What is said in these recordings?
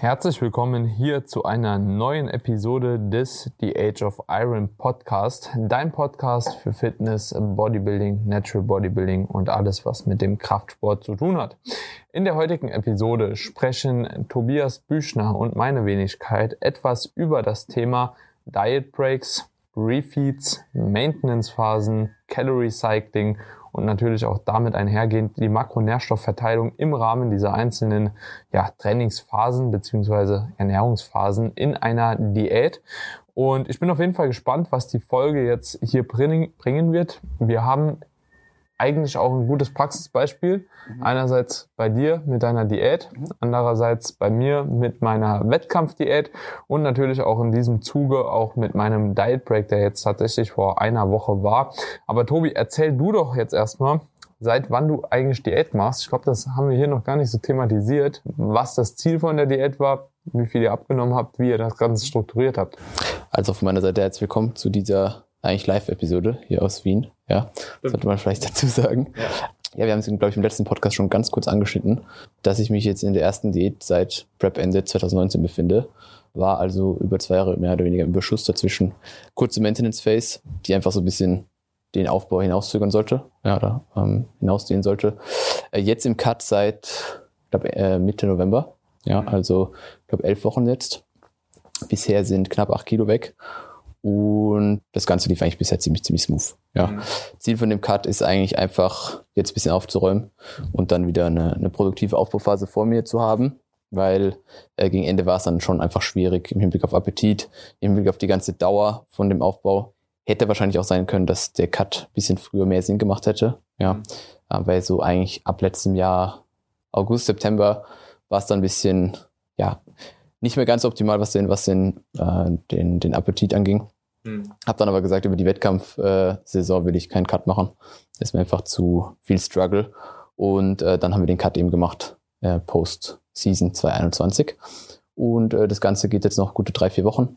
Herzlich willkommen hier zu einer neuen Episode des The Age of Iron Podcast. Dein Podcast für Fitness, Bodybuilding, Natural Bodybuilding und alles, was mit dem Kraftsport zu tun hat. In der heutigen Episode sprechen Tobias Büchner und meine Wenigkeit etwas über das Thema Diet Breaks, Refeeds, Maintenance Phasen, Calorie Cycling und natürlich auch damit einhergehend die Makronährstoffverteilung im Rahmen dieser einzelnen ja, Trainingsphasen beziehungsweise Ernährungsphasen in einer Diät. Und ich bin auf jeden Fall gespannt, was die Folge jetzt hier bringen wird. Wir haben eigentlich auch ein gutes Praxisbeispiel. Mhm. Einerseits bei dir mit deiner Diät, mhm. andererseits bei mir mit meiner Wettkampfdiät und natürlich auch in diesem Zuge auch mit meinem Diet Break, der jetzt tatsächlich vor einer Woche war. Aber Tobi, erzähl du doch jetzt erstmal, seit wann du eigentlich Diät machst. Ich glaube, das haben wir hier noch gar nicht so thematisiert, was das Ziel von der Diät war, wie viel ihr abgenommen habt, wie ihr das Ganze strukturiert habt. Also von meiner Seite herzlich willkommen zu dieser eigentlich Live-Episode hier aus Wien. Ja, Stimmt. sollte man vielleicht dazu sagen. Ja. Ja, wir haben es, glaube ich, im letzten Podcast schon ganz kurz angeschnitten, dass ich mich jetzt in der ersten Diät seit Prep-Ende 2019 befinde. War also über zwei Jahre mehr oder weniger im Überschuss dazwischen. Kurze Maintenance-Phase, die einfach so ein bisschen den Aufbau hinauszögern sollte, ja, oder ähm, hinausdehnen sollte. Äh, jetzt im Cut seit, glaube äh, Mitte November. Ja, mhm. also, ich glaube, elf Wochen jetzt. Bisher sind knapp acht Kilo weg. Und das Ganze lief eigentlich bisher ziemlich, ziemlich smooth. Ja. Mhm. Ziel von dem Cut ist eigentlich einfach, jetzt ein bisschen aufzuräumen und dann wieder eine, eine produktive Aufbauphase vor mir zu haben, weil äh, gegen Ende war es dann schon einfach schwierig im Hinblick auf Appetit, im Hinblick auf die ganze Dauer von dem Aufbau. Hätte wahrscheinlich auch sein können, dass der Cut ein bisschen früher mehr Sinn gemacht hätte. Ja. Mhm. weil so eigentlich ab letztem Jahr, August, September, war es dann ein bisschen, ja, nicht mehr ganz optimal, was den, was den, äh, den, den Appetit anging. Mhm. Hab dann aber gesagt, über die Wettkampfsaison will ich keinen Cut machen. Das ist mir einfach zu viel Struggle. Und äh, dann haben wir den Cut eben gemacht, äh, Post-Season 2021. Und äh, das Ganze geht jetzt noch gute drei, vier Wochen.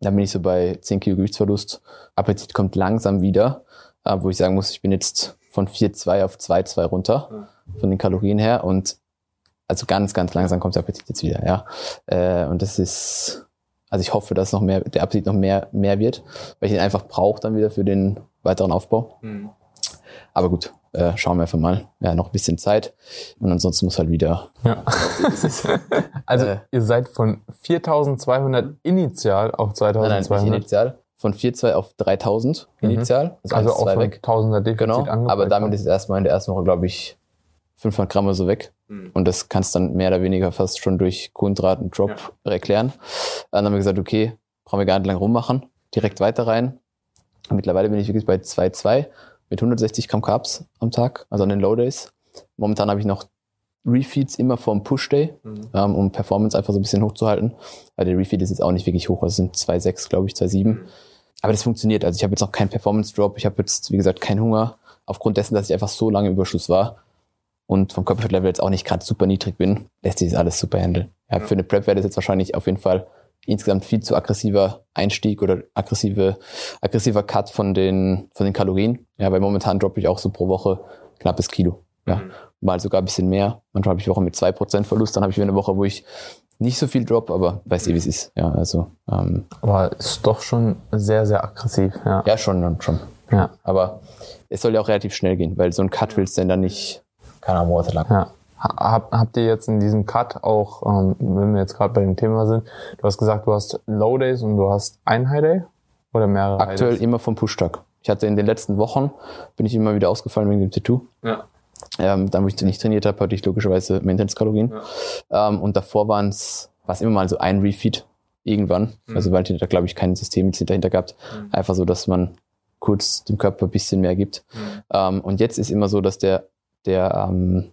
Dann bin ich so bei 10 Kilo Gewichtsverlust. Appetit kommt langsam wieder, äh, wo ich sagen muss, ich bin jetzt von 4,2 auf 2,2 runter, von den Kalorien her. Und also ganz, ganz langsam kommt der Appetit jetzt wieder, ja. Äh, und das ist, also ich hoffe, dass noch mehr, der Appetit noch mehr, mehr wird, weil ich ihn einfach brauche dann wieder für den weiteren Aufbau. Mhm. Aber gut, äh, schauen wir einfach mal. Ja, noch ein bisschen Zeit. Und ansonsten muss halt wieder. Ja. also äh, ihr seid von 4200 initial auf 2200. Nein, nein, initial. Von 4,2 auf 3000 mhm. initial. Also, also auch von weg. 1000er Defizit Genau, aber damit ist erstmal in der ersten Woche, glaube ich, 500 Gramm oder so weg. Mhm. Und das kannst dann mehr oder weniger fast schon durch Kohlenhydraten Drop ja. erklären. Dann haben wir gesagt, okay, brauchen wir gar nicht lang rummachen, direkt weiter rein. Und mittlerweile bin ich wirklich bei 2,2 mit 160 Gramm Carbs am Tag, also an den Low Days. Momentan habe ich noch Refeeds immer vom Push Day, mhm. ähm, um Performance einfach so ein bisschen hochzuhalten. Weil der Refeed ist jetzt auch nicht wirklich hoch, also es sind 2,6, glaube ich, 2,7. Mhm. Aber das funktioniert. Also ich habe jetzt noch keinen Performance Drop, ich habe jetzt, wie gesagt, keinen Hunger. Aufgrund dessen, dass ich einfach so lange im Überschuss war, und vom Körperfettlevel jetzt auch nicht gerade super niedrig bin, lässt sich das alles super handeln. Ja. Für eine Prep wäre das jetzt wahrscheinlich auf jeden Fall insgesamt viel zu aggressiver Einstieg oder aggressive, aggressiver Cut von den, von den Kalorien. Ja, weil momentan droppe ich auch so pro Woche knappes Kilo. Ja, mhm. mal sogar ein bisschen mehr. Manchmal habe ich Woche mit zwei Prozent Verlust, dann habe ich wieder eine Woche, wo ich nicht so viel drop, aber weiß eh, wie es ist. Ja, also. Ähm, aber ist doch schon sehr, sehr aggressiv. Ja, ja schon, schon. Ja. Aber es soll ja auch relativ schnell gehen, weil so ein Cut willst du denn dann nicht keine Ahnung, monatelang. Ja. Hab, habt ihr jetzt in diesem Cut auch, ähm, wenn wir jetzt gerade bei dem Thema sind, du hast gesagt, du hast Low Days und du hast ein High Day oder mehrere Aktuell High Days? immer vom Push-Tag. Ich hatte in den letzten Wochen, bin ich immer wieder ausgefallen wegen dem Tattoo. Ja. Ähm, dann, wo ich nicht trainiert habe, hatte ich logischerweise Maintenance-Kalorien. Ja. Ähm, und davor waren es, war es immer mal so ein Refeed irgendwann. Mhm. Also weil da, glaube ich, kein System dahinter gehabt. Mhm. Einfach so, dass man kurz dem Körper ein bisschen mehr gibt. Mhm. Ähm, und jetzt ist immer so, dass der der, ähm,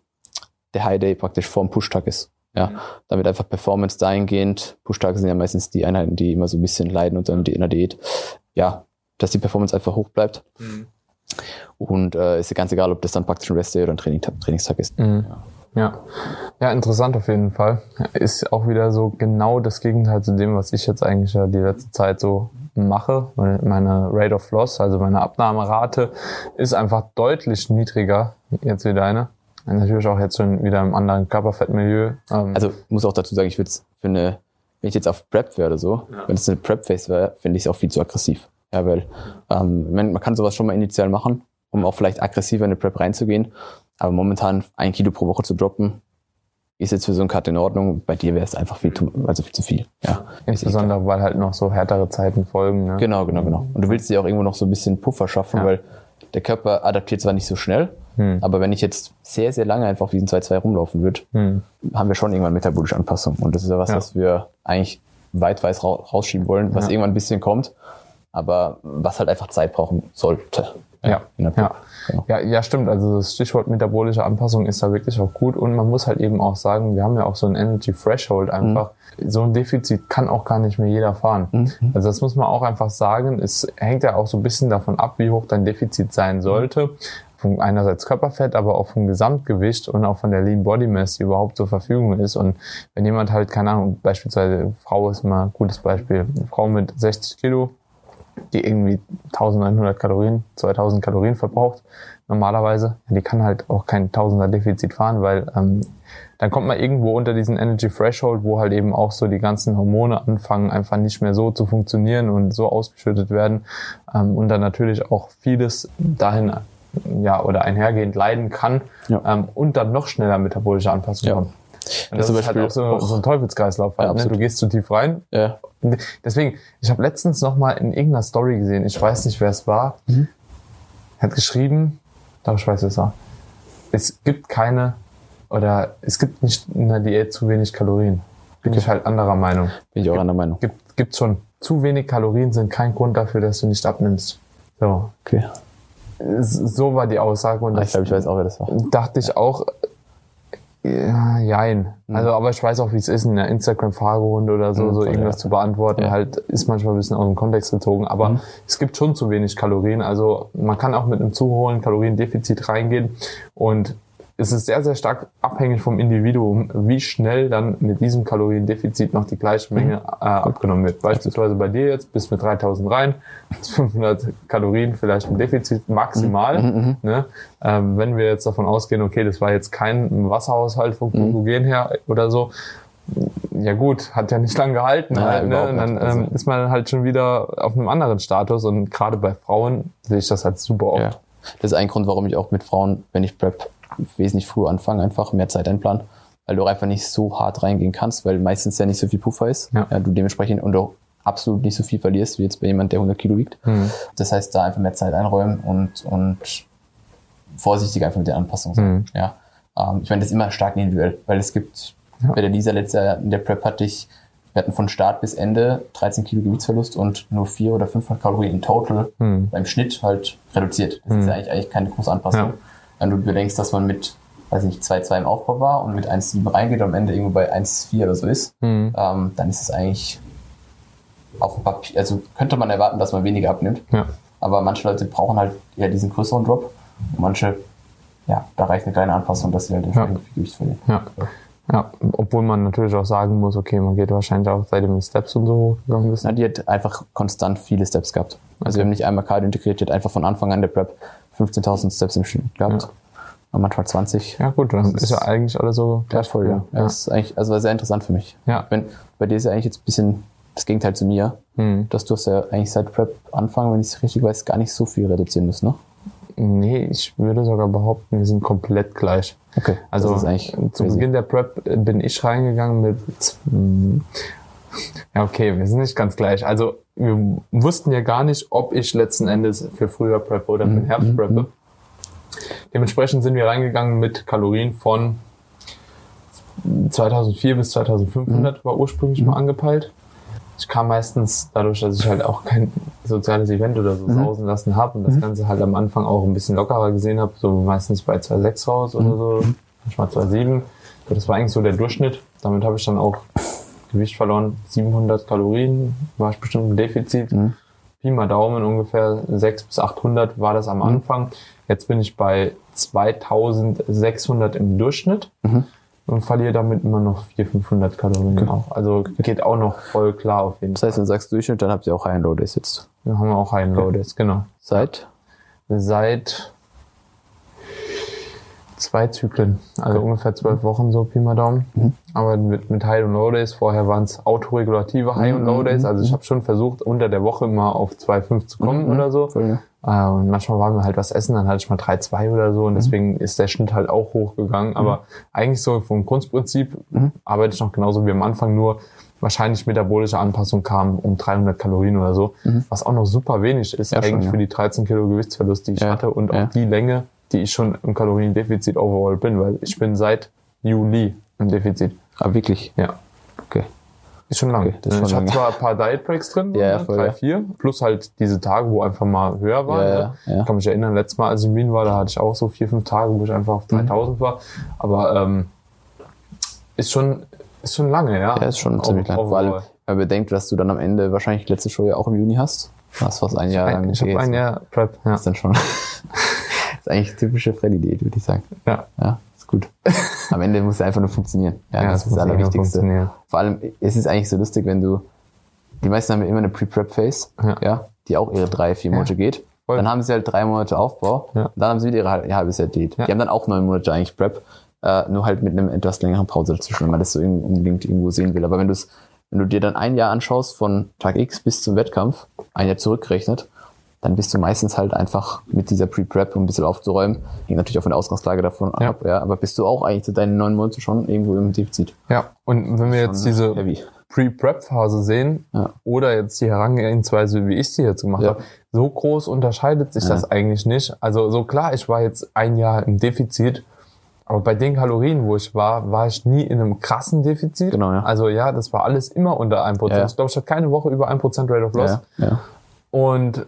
der High Day praktisch vorm Pushtag ist. Ja, mhm. damit einfach Performance dahingehend, Pushtage sind ja meistens die Einheiten, die immer so ein bisschen leiden unter einer Diät. Ja, dass die Performance einfach hoch bleibt. Mhm. Und äh, ist ja ganz egal, ob das dann praktisch ein Rest-Day oder ein Training Trainingstag ist. Mhm. Ja. Ja. ja, interessant auf jeden Fall. Ist auch wieder so genau das Gegenteil zu dem, was ich jetzt eigentlich ja die letzte Zeit so mache. Meine Rate of Loss, also meine Abnahmerate, ist einfach deutlich niedriger jetzt wie deine. Natürlich auch jetzt schon wieder im anderen Körperfettmilieu. Ähm also muss auch dazu sagen, ich würde es für eine, wenn ich jetzt auf Prep wäre oder so, ja. wenn es eine Prep-Face wäre, finde ich es auch viel zu aggressiv. Ja, weil ähm, man, man kann sowas schon mal initial machen, um auch vielleicht aggressiver in eine Prep reinzugehen. Aber momentan ein Kilo pro Woche zu droppen, ist jetzt für so einen Cut in Ordnung. Bei dir wäre es einfach viel, zu, also viel zu viel. Ja. Insbesondere, weil halt noch so härtere Zeiten folgen. Ne? Genau, genau, genau. Und du willst dir auch irgendwo noch so ein bisschen Puffer schaffen, ja. weil der Körper adaptiert zwar nicht so schnell, hm. aber wenn ich jetzt sehr, sehr lange einfach auf diesen 2-2 rumlaufen würde, hm. haben wir schon irgendwann metabolische Anpassung. Und das ist ja was, ja. was wir eigentlich weit, weit rausschieben wollen, was ja. irgendwann ein bisschen kommt, aber was halt einfach Zeit brauchen sollte. Ja, ja. ja. Genau. ja, ja, stimmt. Also das Stichwort metabolische Anpassung ist da wirklich auch gut. Und man muss halt eben auch sagen, wir haben ja auch so ein Energy Threshold einfach. Mhm. So ein Defizit kann auch gar nicht mehr jeder fahren. Mhm. Also das muss man auch einfach sagen. Es hängt ja auch so ein bisschen davon ab, wie hoch dein Defizit sein sollte. Von einerseits Körperfett, aber auch vom Gesamtgewicht und auch von der Lean Body Mass, die überhaupt zur Verfügung ist. Und wenn jemand halt, keine Ahnung, beispielsweise Frau ist mal ein gutes Beispiel, eine Frau mit 60 Kilo, die irgendwie 1900 Kalorien, 2000 Kalorien verbraucht, normalerweise, die kann halt auch kein Tausender Defizit fahren, weil ähm, dann kommt man irgendwo unter diesen Energy Threshold, wo halt eben auch so die ganzen Hormone anfangen, einfach nicht mehr so zu funktionieren und so ausgeschüttet werden ähm, und dann natürlich auch vieles dahin ja oder einhergehend leiden kann ja. ähm, und dann noch schneller metabolische Anpassungen ja. kommt. Und das, das ist halt auch so, so ein Teufelskreislauf. Halt, ja, ne? Du gehst zu tief rein. Ja. Deswegen, ich habe letztens noch mal in irgendeiner Story gesehen, ich weiß nicht, wer es war, mhm. hat geschrieben, doch ich weiß, wer es war. Es gibt keine, oder es gibt nicht in der Diät zu wenig Kalorien. Bin ich halt anderer Meinung. Bin ich auch anderer Meinung. Gibt, gibt schon. Zu wenig Kalorien sind kein Grund dafür, dass du nicht abnimmst. So. Okay. So war die Aussage und ah, ich glaube, ich weiß auch, wer das war. Dachte ich auch, ja, jein. Mhm. Also, aber ich weiß auch, wie es ist, in einer Instagram-Fragerunde oder so, mhm, so irgendwas ja. zu beantworten. Ja. Halt ist manchmal ein bisschen aus dem Kontext gezogen. Aber mhm. es gibt schon zu wenig Kalorien. Also man kann auch mit einem zu hohen Kaloriendefizit reingehen. Und es ist sehr, sehr stark abhängig vom Individuum, wie schnell dann mit diesem Kaloriendefizit noch die gleiche Menge mhm. äh, abgenommen wird. Beispielsweise bei dir jetzt bis mit 3000 rein, 500 Kalorien vielleicht ein Defizit maximal. Mhm. mhm, mhm. Ne? Ähm, wenn wir jetzt davon ausgehen, okay, das war jetzt kein Wasserhaushalt vom Glykogen her oder so, ja gut, hat ja nicht lange gehalten. Nein, halt, ne? Dann also. ähm, ist man halt schon wieder auf einem anderen Status und gerade bei Frauen sehe ich das halt super oft. Ja. Das ist ein Grund, warum ich auch mit Frauen, wenn ich Prep wesentlich früher anfangen, einfach mehr Zeit einplanen, weil du einfach nicht so hart reingehen kannst, weil meistens ja nicht so viel Puffer ist. Ja. ja du dementsprechend und auch absolut nicht so viel verlierst, wie jetzt bei jemand, der 100 Kilo wiegt. Mhm. Das heißt, da einfach mehr Zeit einräumen und, und vorsichtig einfach mit der Anpassung sein. Mhm. Ja. Ähm, ich meine, das ist immer stark individuell, weil es gibt, ja. bei der Lisa letztes Jahr in der Prep hatte ich, wir hatten von Start bis Ende 13 Kilo Gewichtsverlust und nur 400 oder 500 Kalorien in total mhm. beim Schnitt halt reduziert. Das ist hm. ja eigentlich, eigentlich keine große Anpassung. Ja. Wenn du bedenkst, dass man mit, weiß nicht, 2,2 im Aufbau war und mit 1,7 reingeht und am Ende irgendwo bei 1,4 oder so ist, mhm. ähm, dann ist es eigentlich auf dem Papier, also könnte man erwarten, dass man weniger abnimmt. Ja. Aber manche Leute brauchen halt eher diesen größeren Drop. Und manche, ja, da reicht eine kleine Anpassung, dass sie halt entsprechend ja. viel Gewicht verlieren. Ja. Ja, obwohl man natürlich auch sagen muss, okay, man geht wahrscheinlich auch seitdem die Steps und so hochgegangen ist. Na, die hat einfach konstant viele Steps gehabt. Also wir haben nicht einmal Cardio integriert, einfach von Anfang an der Prep 15.000 Steps im Schnitt gehabt. Ja. manchmal 20. Ja gut, dann ist, ja eigentlich alles so wertvoll. Ja. ja. Das ist eigentlich, also war sehr interessant für mich. Ja. Wenn, bei dir ist ja eigentlich jetzt ein bisschen das Gegenteil zu mir, hm. dass du hast ja eigentlich seit Prep Anfang, wenn ich es richtig weiß, gar nicht so viel reduzieren müssen, ne? Nee, ich würde sogar behaupten, wir sind komplett gleich. Okay. Also zu crazy. Beginn der Prep bin ich reingegangen mit ja, okay, wir sind nicht ganz gleich. Also wir wussten ja gar nicht, ob ich letzten Endes für früher Prep oder für Herbst mhm, preppe. Mhm. Dementsprechend sind wir reingegangen mit Kalorien von 2004 bis 2500 mhm. war ursprünglich mal angepeilt. Ich kam meistens dadurch, dass ich halt auch kein soziales Event oder so mhm. sausen lassen habe und das mhm. Ganze halt am Anfang auch ein bisschen lockerer gesehen habe, so meistens bei 2,6 raus oder so, mhm. manchmal 2,7. Das war eigentlich so der Durchschnitt. Damit habe ich dann auch Gewicht verloren. 700 Kalorien war ich bestimmt im Defizit. Mhm. Pi mal Daumen ungefähr 600 bis 800 war das am mhm. Anfang. Jetzt bin ich bei 2600 im Durchschnitt mhm. und verliere damit immer noch 400, 500 Kalorien okay. auch. Also geht auch noch voll klar auf jeden Fall. Das heißt, wenn du sagst Durchschnitt, dann habt ihr auch High and Low Days jetzt. Dann haben wir auch High and Low Days, genau. Seit? Seit zwei Zyklen, also okay. ungefähr zwölf Wochen so Pi mal Daumen. Mhm. Aber mit, mit High- und Low-Days, vorher waren es autoregulative High- und mhm. Low-Days. Also ich mhm. habe schon versucht, unter der Woche mal auf 2,5 zu kommen mhm. oder so. Voll, ja. äh, und manchmal waren wir halt was essen, dann hatte ich mal 3,2 oder so und mhm. deswegen ist der Schnitt halt auch hochgegangen. Aber mhm. eigentlich so vom Grundprinzip arbeite ich noch genauso wie am Anfang, nur wahrscheinlich metabolische Anpassung kam um 300 Kalorien oder so, was auch noch super wenig ist ja, eigentlich schon, ja. für die 13 Kilo Gewichtsverlust, die ich ja, hatte und auch die Länge, die ich schon im Kaloriendefizit overall bin, weil ich bin seit Juli im Defizit. Ah, wirklich? Ja. Okay. Ist schon lange. Okay, das ist ich habe zwar ein paar Diet Breaks drin, ja, ne? voll, drei, ja. vier, plus halt diese Tage, wo einfach mal höher war. Ja, ne? ja. Ich kann mich erinnern, letztes Mal, als ich in Wien war, da hatte ich auch so vier, fünf Tage, wo ich einfach auf 3000 mhm. war. Aber ähm, ist schon ist schon lange, ja. Ja, ist schon ziemlich lange. Vor allem, wenn man bedenkt, dass du dann am Ende wahrscheinlich letzte Show ja auch im Juni hast. Was fast ein Jahr lang. Ich habe ein Jahr Prep, ja. Ist dann schon. ist eigentlich typische Freddy-Diät, würde ich sagen. Ja. Ja, ist gut. Am Ende muss es einfach nur funktionieren. Ja, ja das, das ist das Allerwichtigste. Vor allem, es ist eigentlich so lustig, wenn du, die meisten haben ja immer eine Pre-Prep-Phase, ja. ja. die auch ihre drei, vier Monate geht. Voll. Dann haben sie halt drei Monate Aufbau. Ja. Dann haben sie wieder ihre ihr halbes Jahr Diät. Die haben dann auch neun Monate eigentlich Prep. Äh, nur halt mit einem etwas längeren Pause dazwischen, wenn man das so unbedingt irgendwo sehen will. Aber wenn du wenn du dir dann ein Jahr anschaust, von Tag X bis zum Wettkampf, ein Jahr zurückgerechnet, dann bist du meistens halt einfach mit dieser Pre-Prep, um ein bisschen aufzuräumen. Hängt natürlich auch von der Ausgangslage davon ja. ab, ja. Aber bist du auch eigentlich zu deinen neun Monaten schon irgendwo im Defizit. Ja, und wenn wir jetzt diese Pre-Prep-Phase sehen ja. oder jetzt die Herangehensweise, wie ich sie jetzt gemacht ja. habe, so groß unterscheidet sich das eigentlich nicht. Also so klar, ich war jetzt ein Jahr im Defizit, aber bei den Kalorien, wo ich war, war ich nie in einem krassen Defizit. Genau, ja. Also ja, das war alles immer unter 1%. Ja. Ich glaube, ich hatte keine Woche über 1% Rate of Loss. Ja, ja. Und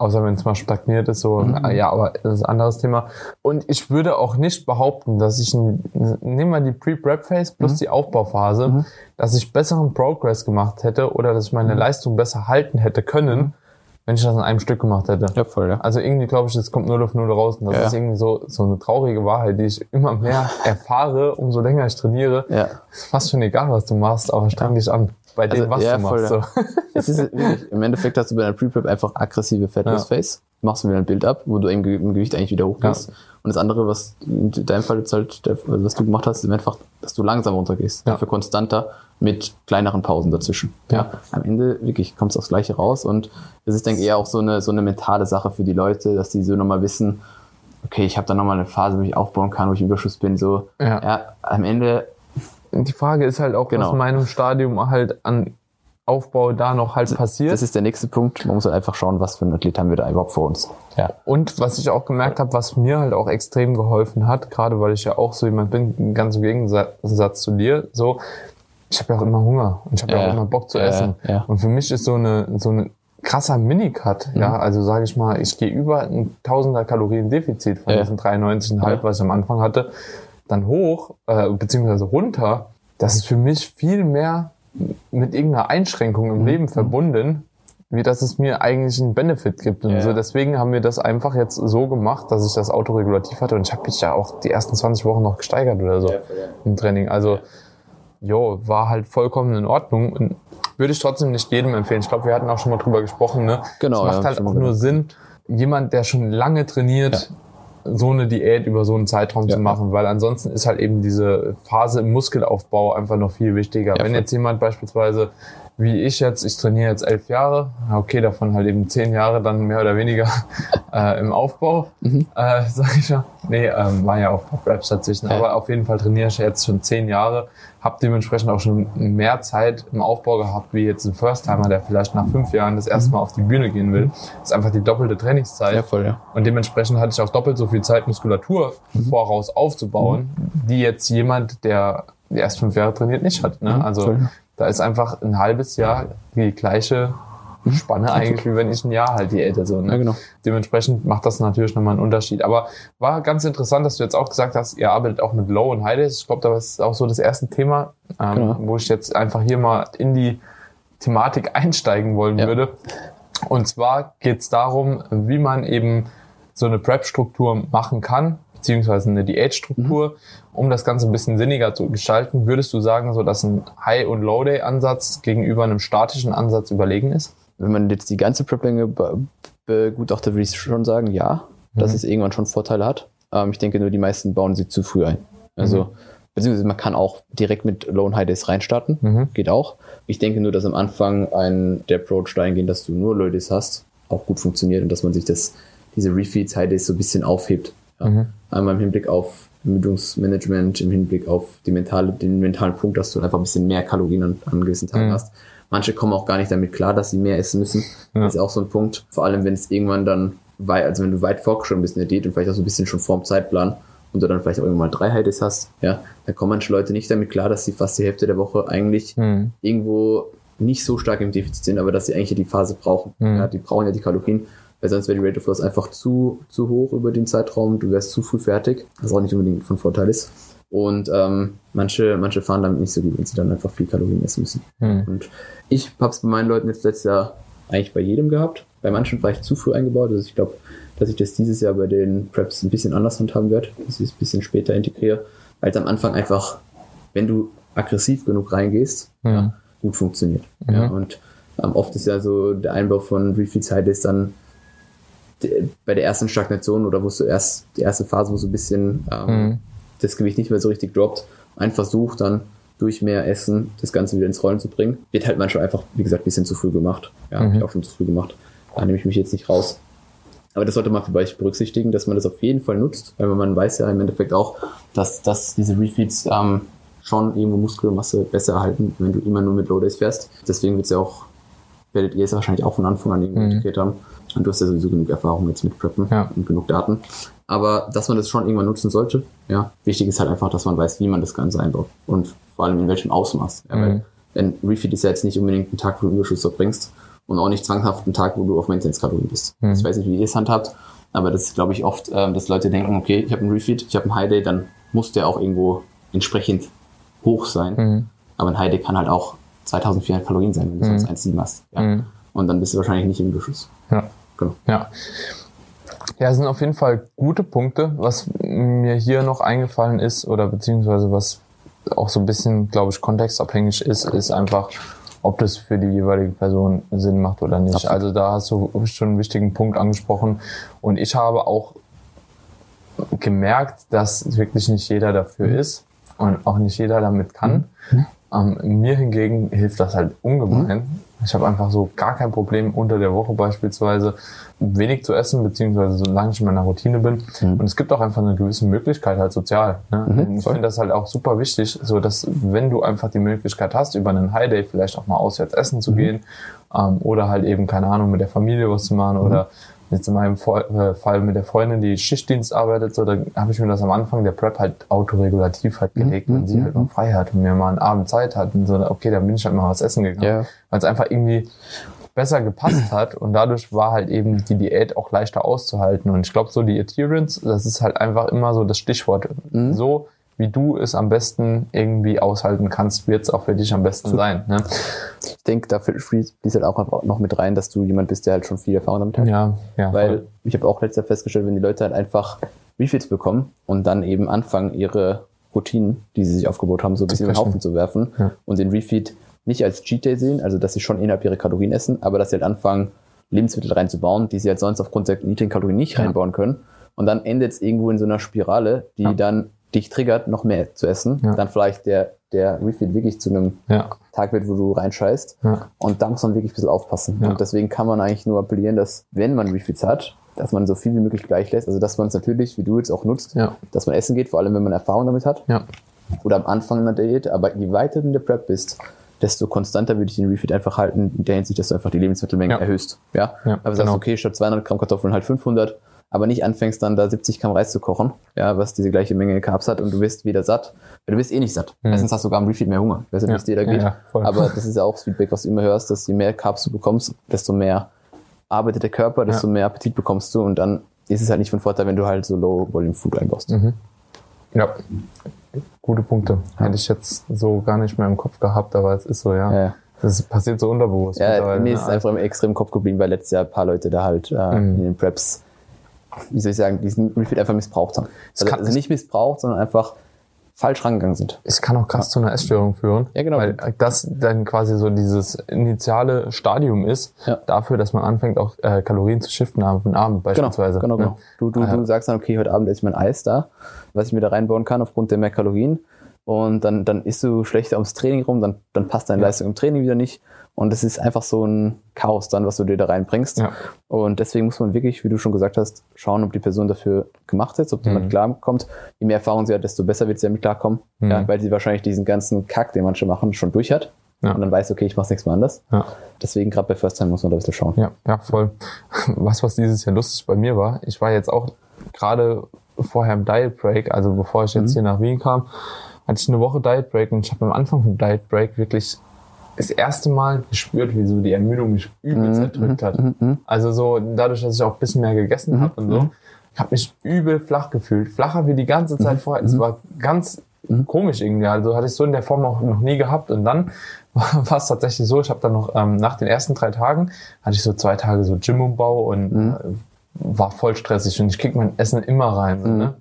Außer wenn es mal stagniert ist, so, mhm. ja, aber das ist ein anderes Thema. Und ich würde auch nicht behaupten, dass ich, ein, nehmen wir die Pre-Prep-Phase plus mhm. die Aufbauphase, mhm. dass ich besseren Progress gemacht hätte oder dass ich meine mhm. Leistung besser halten hätte können, mhm. wenn ich das in einem Stück gemacht hätte. Ja, voll, ja. Also irgendwie glaube ich, das kommt null auf null raus. Und das ja. ist irgendwie so, so eine traurige Wahrheit, die ich immer mehr erfahre, umso länger ich trainiere. Ja. Ist fast schon egal, was du machst, aber streng dich an bei also, dem, was ja, du machst. So. Es ist wirklich, im Endeffekt hast du bei einer Pre-Prep einfach aggressive Fat Loss. Ja. Machst du wieder ein Bild ab, wo du im, Gewicht eigentlich wieder hochgehst. Ja. Und das andere, was in deinem Fall jetzt halt, was du gemacht hast, ist einfach, dass du langsam runtergehst. Ja. Dafür konstanter mit kleineren Pausen dazwischen. Ja. Am Ende wirklich kommt es aufs Gleiche raus. Und das ist, denke ich, eher auch so eine, so eine mentale Sache für die Leute, dass die so nochmal wissen, okay, ich habe da nochmal eine Phase, wo ich aufbauen kann, wo ich im Überschuss bin. So, ja. ja am Ende die Frage ist halt auch, genau. was in meinem Stadium halt an Aufbau da noch halt passiert. Das ist der nächste Punkt. Man muss halt einfach schauen, was für ein Athlet haben wir da überhaupt vor uns. Ja. Und was ich auch gemerkt habe, was mir halt auch extrem geholfen hat, gerade weil ich ja auch so jemand bin, ganz im Gegensatz zu dir, so, ich habe ja auch immer Hunger und ich habe ja. ja. auch immer Bock zu essen. Ja. Und für mich ist so eine, so eine krasser Minicut, mhm. ja, also sage ich mal, ich gehe über ein Tausender Kalorien Defizit von diesen 93,5, was ich am Anfang hatte dann hoch, äh, beziehungsweise runter, das ist für mich viel mehr mit irgendeiner Einschränkung im mhm. Leben verbunden, wie dass es mir eigentlich einen Benefit gibt. Und ja. so deswegen haben wir das einfach jetzt so gemacht, dass ich das autoregulativ hatte und ich habe mich ja auch die ersten 20 Wochen noch gesteigert oder so ja, im Training. Also jo, war halt vollkommen in Ordnung und würde ich trotzdem nicht jedem empfehlen. Ich glaube, wir hatten auch schon mal drüber gesprochen, ne? Genau. Es macht ja, halt auch nur Sinn, jemand, der schon lange trainiert, so eine Diät über so einen Zeitraum ja. zu machen, weil ansonsten ist halt eben diese Phase im Muskelaufbau einfach noch viel wichtiger. Ja, Wenn jetzt jemand beispielsweise wie ich jetzt, ich trainiere jetzt elf Jahre, okay, davon halt eben zehn Jahre dann mehr oder weniger äh, im Aufbau, mhm. äh, sag ich ja. Nee, ähm, war ja auch Pop-Raps dazwischen, ja. aber auf jeden Fall trainiere ich jetzt schon zehn Jahre, habe dementsprechend auch schon mehr Zeit im Aufbau gehabt, wie jetzt ein First-Timer, der vielleicht nach fünf Jahren das erste Mal auf die Bühne gehen will. Das ist einfach die doppelte Trainingszeit. Ja, voll, ja. Und dementsprechend hatte ich auch doppelt so viel Zeit, Muskulatur mhm. voraus aufzubauen, mhm. die jetzt jemand, der die erst fünf Jahre trainiert, nicht hat. Ne? Mhm, also voll. Da ist einfach ein halbes Jahr die gleiche Spanne eigentlich, wie wenn ich ein Jahr halt diäte. So, ne? Ja, genau. Dementsprechend macht das natürlich nochmal einen Unterschied. Aber war ganz interessant, dass du jetzt auch gesagt hast, ihr arbeitet auch mit Low und High Days. Ich glaube, das ist auch so das erste Thema, ähm, genau. wo ich jetzt einfach hier mal in die Thematik einsteigen wollen ja. würde. Und zwar geht es darum, wie man eben so eine Prep-Struktur machen kann, beziehungsweise eine Diätstruktur, mhm. um das Ganze ein bisschen sinniger zu gestalten. Würdest du sagen, so dass ein High- und Low-Day-Ansatz gegenüber einem statischen Ansatz überlegen ist? Wenn man jetzt die ganze Prep-Länge begutachtet, würde ich schon sagen, ja, dass mhm. es irgendwann schon Vorteile hat. Ähm, ich denke nur, die meisten bauen sie zu früh ein. Also, mhm. beziehungsweise man kann auch direkt mit Low und High Days reinstarten. Mhm. Geht auch. Ich denke nur, dass am Anfang ein, der Approach dahin gehen, dass du nur Low Days hast, auch gut funktioniert und dass man sich das, diese Refeeds, High Days so ein bisschen aufhebt. Ja. Mhm. Einmal im Hinblick auf Ermüdungsmanagement, im Hinblick auf die mentale, den mentalen Punkt, dass du einfach ein bisschen mehr Kalorien an, an gewissen Tagen mhm. hast. Manche kommen auch gar nicht damit klar, dass sie mehr essen müssen. Ja. Das ist auch so ein Punkt. Vor allem, wenn es irgendwann dann weit, also wenn du weit vorgeschritten bist in der Diät und vielleicht auch so ein bisschen schon vorm Zeitplan und du dann vielleicht auch irgendwann mal drei Heides hast, ja, dann kommen manche Leute nicht damit klar, dass sie fast die Hälfte der Woche eigentlich mhm. irgendwo nicht so stark im Defizit sind, aber dass sie eigentlich die Phase brauchen. Mhm. Ja, die brauchen ja die Kalorien, weil sonst wäre die Rate of Loss einfach zu, zu hoch über den Zeitraum, du wärst zu früh fertig, was auch nicht unbedingt von Vorteil ist. Und ähm, manche, manche fahren damit nicht so gut, wenn sie dann einfach viel Kalorien essen müssen. Mhm. Und ich habe es bei meinen Leuten jetzt letztes Jahr eigentlich bei jedem gehabt. Bei manchen vielleicht zu früh eingebaut. Also ich glaube, dass ich das dieses Jahr bei den Preps ein bisschen anders handhaben werde, dass ich es ein bisschen später integriere, weil es am Anfang einfach, wenn du aggressiv genug reingehst, mhm. ja, gut funktioniert. Mhm. Ja, und ähm, oft ist ja so der Einbau von Refeed-Zeit ist dann bei der ersten Stagnation oder wo du erst die erste Phase, wo so ein bisschen ähm, mhm. das Gewicht nicht mehr so richtig droppt, ein Versuch dann durch mehr Essen das Ganze wieder ins Rollen zu bringen. Wird halt manchmal einfach, wie gesagt, ein bisschen zu früh gemacht. Ja, mhm. habe ich auch schon zu früh gemacht. Da nehme ich mich jetzt nicht raus. Aber das sollte man euch berücksichtigen, dass man das auf jeden Fall nutzt, weil man weiß ja im Endeffekt auch, dass, dass diese Refeeds ähm, schon irgendwo Muskelmasse besser erhalten, wenn du immer nur mit Low Days fährst. Deswegen wird es ja auch, werdet ihr es wahrscheinlich auch von Anfang an irgendwo mhm. integriert haben. Und du hast ja sowieso genug Erfahrung jetzt mit Preppen ja. und genug Daten. Aber dass man das schon irgendwann nutzen sollte, ja. Wichtig ist halt einfach, dass man weiß, wie man das Ganze einbaut. Und vor allem in welchem Ausmaß. Ja, mhm. weil ein Refeed ist ja jetzt nicht unbedingt ein Tag, wo du Überschuss verbringst und auch nicht zwanghaft ein Tag, wo du auf Maintenance-Kalorien bist. Mhm. Ich weiß nicht, wie ihr es handhabt, aber das ist, glaube ich, oft, ähm, dass Leute denken, okay, ich habe einen Refeed, ich habe einen High Day, dann muss der auch irgendwo entsprechend hoch sein. Mhm. Aber ein High Day kann halt auch 2400 Kalorien sein, wenn du mhm. sonst 1,7 hast. Ja. Mhm. Und dann bist du wahrscheinlich nicht im Überschuss. Ja. Genau. Ja. Ja, sind auf jeden Fall gute Punkte. Was mir hier noch eingefallen ist oder beziehungsweise was auch so ein bisschen, glaube ich, kontextabhängig ist, ist einfach, ob das für die jeweilige Person Sinn macht oder nicht. Absolut. Also da hast du schon einen wichtigen Punkt angesprochen. Und ich habe auch gemerkt, dass wirklich nicht jeder dafür mhm. ist und auch nicht jeder damit kann. Mhm. Ähm, mir hingegen hilft das halt ungemein. Mhm. Ich habe einfach so gar kein Problem unter der Woche beispielsweise wenig zu essen, beziehungsweise solange ich in meiner Routine bin. Mhm. Und es gibt auch einfach eine gewisse Möglichkeit halt sozial. Ne? Mhm, ich finde das halt auch super wichtig, so dass wenn du einfach die Möglichkeit hast, über einen High Day vielleicht auch mal auswärts essen zu mhm. gehen ähm, oder halt eben, keine Ahnung, mit der Familie was zu machen mhm. oder jetzt in meinem äh, Fall mit der Freundin, die Schichtdienst arbeitet, so, da habe ich mir das am Anfang der Prep halt autoregulativ halt mhm, gelegt, mhm. wenn sie halt mal frei hat und mir mal einen Abend Zeit hat und so, okay, dann bin ich halt mal was essen gegangen. Ja. Weil es einfach irgendwie besser gepasst hat und dadurch war halt eben die Diät auch leichter auszuhalten. Und ich glaube, so die Adherence, das ist halt einfach immer so das Stichwort. Mhm. So wie du es am besten irgendwie aushalten kannst, wird es auch für dich am besten sein. Ne? Ich denke, da fließt halt auch noch mit rein, dass du jemand bist, der halt schon viel Erfahrung damit hat. Ja, ja. Weil voll. ich habe auch letztes Jahr festgestellt, wenn die Leute halt einfach Refills bekommen und dann eben anfangen, ihre Routinen, die sie sich aufgebaut haben, so ein bisschen in den Haufen zu werfen ja. und den Refeed nicht als Cheat Day sehen, also dass sie schon innerhalb ihrer Kalorien essen, aber dass sie halt anfangen, Lebensmittel reinzubauen, die sie halt sonst aufgrund der niedrigen Kalorien nicht ja. reinbauen können. Und dann endet es irgendwo in so einer Spirale, die ja. dann dich triggert, noch mehr zu essen. Ja. Dann vielleicht der, der Refeed wirklich zu einem Tag wird, wo du reinscheißt. Und da muss man wirklich ein bisschen aufpassen. Und deswegen kann man eigentlich nur appellieren, dass wenn man Refeeds hat, dass man so viel wie möglich gleich lässt. Also dass man es natürlich, wie du jetzt auch nutzt, dass man essen geht, vor allem wenn man Erfahrung damit hat. Oder am Anfang einer Diät. Aber je weiter du in der Prep bist, desto konstanter würde ich den Refeed einfach halten, in der Hinsicht, dass du einfach die Lebensmittelmenge ja. erhöhst. Ja, ja aber genau. sagst, okay, statt 200 Gramm Kartoffeln halt 500, aber nicht anfängst dann da 70 Gramm Reis zu kochen, ja, was diese gleiche Menge Carbs hat und du wirst wieder satt. Du bist eh nicht satt. Mhm. Meistens hast du sogar am Refeed mehr Hunger. Ich weiß nicht, wie es dir da geht. Ja, aber das ist ja auch das Feedback, was du immer hörst, dass je mehr Carbs du bekommst, desto mehr arbeitet der Körper, desto mehr Appetit bekommst du und dann ist es halt nicht von Vorteil, wenn du halt so Low-Volume-Food einbaust. Mhm. Ja, gute Punkte. Hätte ich jetzt so gar nicht mehr im Kopf gehabt, aber es ist so, ja. Das passiert so unterbewusst. Ja, mir ist es einfach im extrem Kopf geblieben, weil letztes Jahr ein paar Leute da halt äh, mhm. in den Preps, wie soll ich sagen, diesen Refit einfach missbraucht haben. Also, also nicht missbraucht, sondern einfach falsch rangegangen sind. Es kann auch krass ja. zu einer Essstörung führen. Ja, genau. Weil das dann quasi so dieses initiale Stadium ist ja. dafür, dass man anfängt, auch äh, Kalorien zu shiften am Abend beispielsweise. Genau, genau. genau. Du, du, ah, du sagst dann, okay, heute Abend esse ich mein Eis da, was ich mir da reinbauen kann aufgrund der mehr Kalorien. Und dann, dann isst du schlechter ums Training rum, dann, dann passt deine ja. Leistung im Training wieder nicht. Und es ist einfach so ein Chaos dann, was du dir da reinbringst. Ja. Und deswegen muss man wirklich, wie du schon gesagt hast, schauen, ob die Person dafür gemacht ist, ob die mhm. klarkommt. Je mehr Erfahrung sie hat, desto besser wird sie damit klarkommen. Mhm. Ja, weil sie wahrscheinlich diesen ganzen Kack, den manche machen, schon durch hat. Ja. Und dann weiß, okay, ich mach's nächstes Mal anders. Ja. Deswegen gerade bei First Time muss man da ein bisschen schauen. Ja, ja, voll. Was, was dieses Jahr lustig bei mir war, ich war jetzt auch gerade vorher im Diet Break, also bevor ich jetzt mhm. hier nach Wien kam, hatte ich eine Woche Diet Break und ich habe am Anfang vom Diet Break wirklich das erste Mal gespürt, wie so die Ermüdung mich übelst mhm, erdrückt hat. Mhm, mhm. Also so dadurch, dass ich auch ein bisschen mehr gegessen habe und so, ich habe mich übel flach gefühlt. Flacher wie die ganze Zeit vorher. Es war ganz komisch irgendwie. Also hatte ich so in der Form auch noch nie gehabt. Und dann war es tatsächlich so, ich habe dann noch ähm, nach den ersten drei Tagen, hatte ich so zwei Tage so Gymumbau und äh, war voll stressig und ich krieg mein Essen immer rein. Mhm. Ne?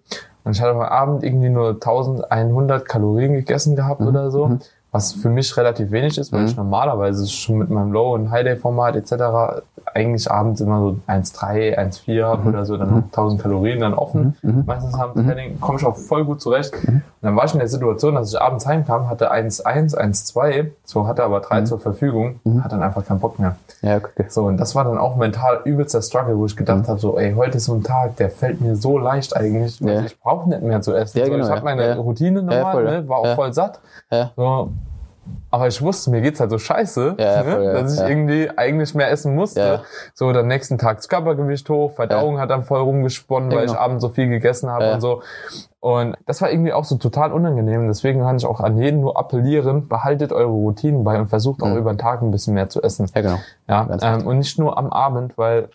Und ich hatte am Abend irgendwie nur 1100 Kalorien gegessen gehabt mhm. oder so was für mich relativ wenig ist, weil mhm. ich normalerweise schon mit meinem Low- und High-Day-Format etc. eigentlich abends immer so 1,3, 1,4 mhm. oder so, dann mhm. 1000 Kalorien dann offen. Mhm. mhm. Meistens am mhm. Training komme ich auch voll gut zurecht. Mhm. Und dann war ich in der Situation, dass ich abends heimkam, hatte 1,1, 1,2, so hatte aber drei zur Verfügung, hat dann einfach keinen Bock mehr. Ja, okay. So, und das war dann auch mental übelster Struggle, wo ich gedacht habe, so, ey, heute ist so ein Tag, der fällt mir so leicht eigentlich, ja. ich brauche nicht mehr zu essen. Ja, so, genau, ich habe meine ja. Routine normal, voll, ne, war auch voll satt. So, aber ich wusste, mir geht's halt so scheiße, ja, ne? voll, dass ich ja. irgendwie eigentlich mehr essen musste. Ja. So, dann nächsten Tag das Körpergewicht hoch, Verdauung hat dann voll rumgesponnen, weil genau. ich abends so viel gegessen habe und so. Und das war irgendwie auch so total unangenehm. Deswegen kann ich auch an jeden nur appellieren, behaltet eure Routinen bei und versucht auch mhm. über den Tag ein bisschen mehr zu essen. Ja, genau. Ja, ähm, und nicht nur am Abend, weil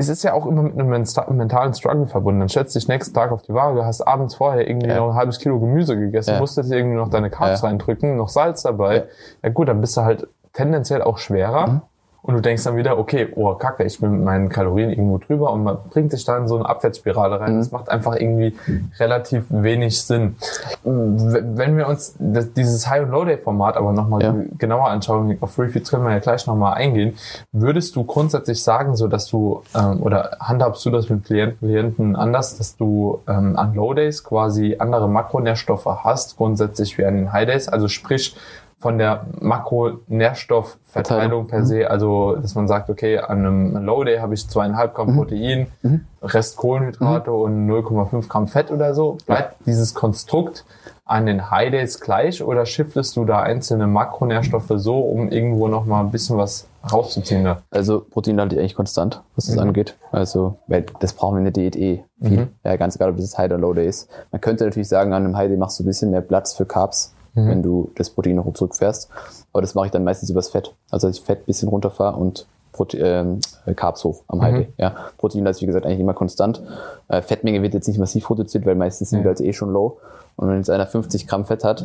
es ist ja auch immer mit einem mentalen Struggle verbunden. Dann du dich nächsten Tag auf die Waage, hast abends vorher irgendwie ja. noch ein halbes Kilo Gemüse gegessen, ja. musstest irgendwie noch deine Carbs ja. reindrücken, noch Salz dabei. Ja. ja gut, dann bist du halt tendenziell auch schwerer. Mhm. Und du denkst dann wieder, okay, oh Kacke, ich bin mit meinen Kalorien irgendwo drüber und man bringt sich dann in so eine Abwärtsspirale rein. Mhm. Das macht einfach irgendwie relativ wenig Sinn. Wenn wir uns das, dieses High- und Low-Day-Format aber nochmal ja. genauer anschauen, auf Refeeds können wir ja gleich nochmal eingehen, würdest du grundsätzlich sagen, so dass du, ähm, oder handhabst du das mit Klienten, Klienten anders, dass du ähm, an Low-Days quasi andere Makronährstoffe hast, grundsätzlich wie an den High-Days? Also sprich, von der Makronährstoffverteilung per se, mhm. also dass man sagt, okay, an einem Low Day habe ich zweieinhalb Gramm mhm. Protein, mhm. Rest Kohlenhydrate mhm. und 0,5 Gramm Fett oder so. Bleibt ja. dieses Konstrukt an den High Days gleich oder shiftest du da einzelne Makronährstoffe so, um irgendwo nochmal ein bisschen was rauszuziehen? Da? Also Protein halte ich eigentlich konstant, was das mhm. angeht. Also, weil das brauchen wir in der Diät eh viel. Ja, ganz egal, ob das High oder Low Day ist. Man könnte natürlich sagen, an einem High Day machst du ein bisschen mehr Platz für Carbs mhm. wenn du das Protein noch zurückfährst. Aber das mache ich dann meistens übers Fett. Also dass ich Fett bisschen runterfahre und Prote ähm, Carbs hoch am High mhm. Ja. Protein ist wie gesagt eigentlich immer konstant. Äh, Fettmenge wird jetzt nicht massiv reduziert, weil meistens sind wir halt eh schon low. Und wenn jetzt einer 50 Gramm Fett hat,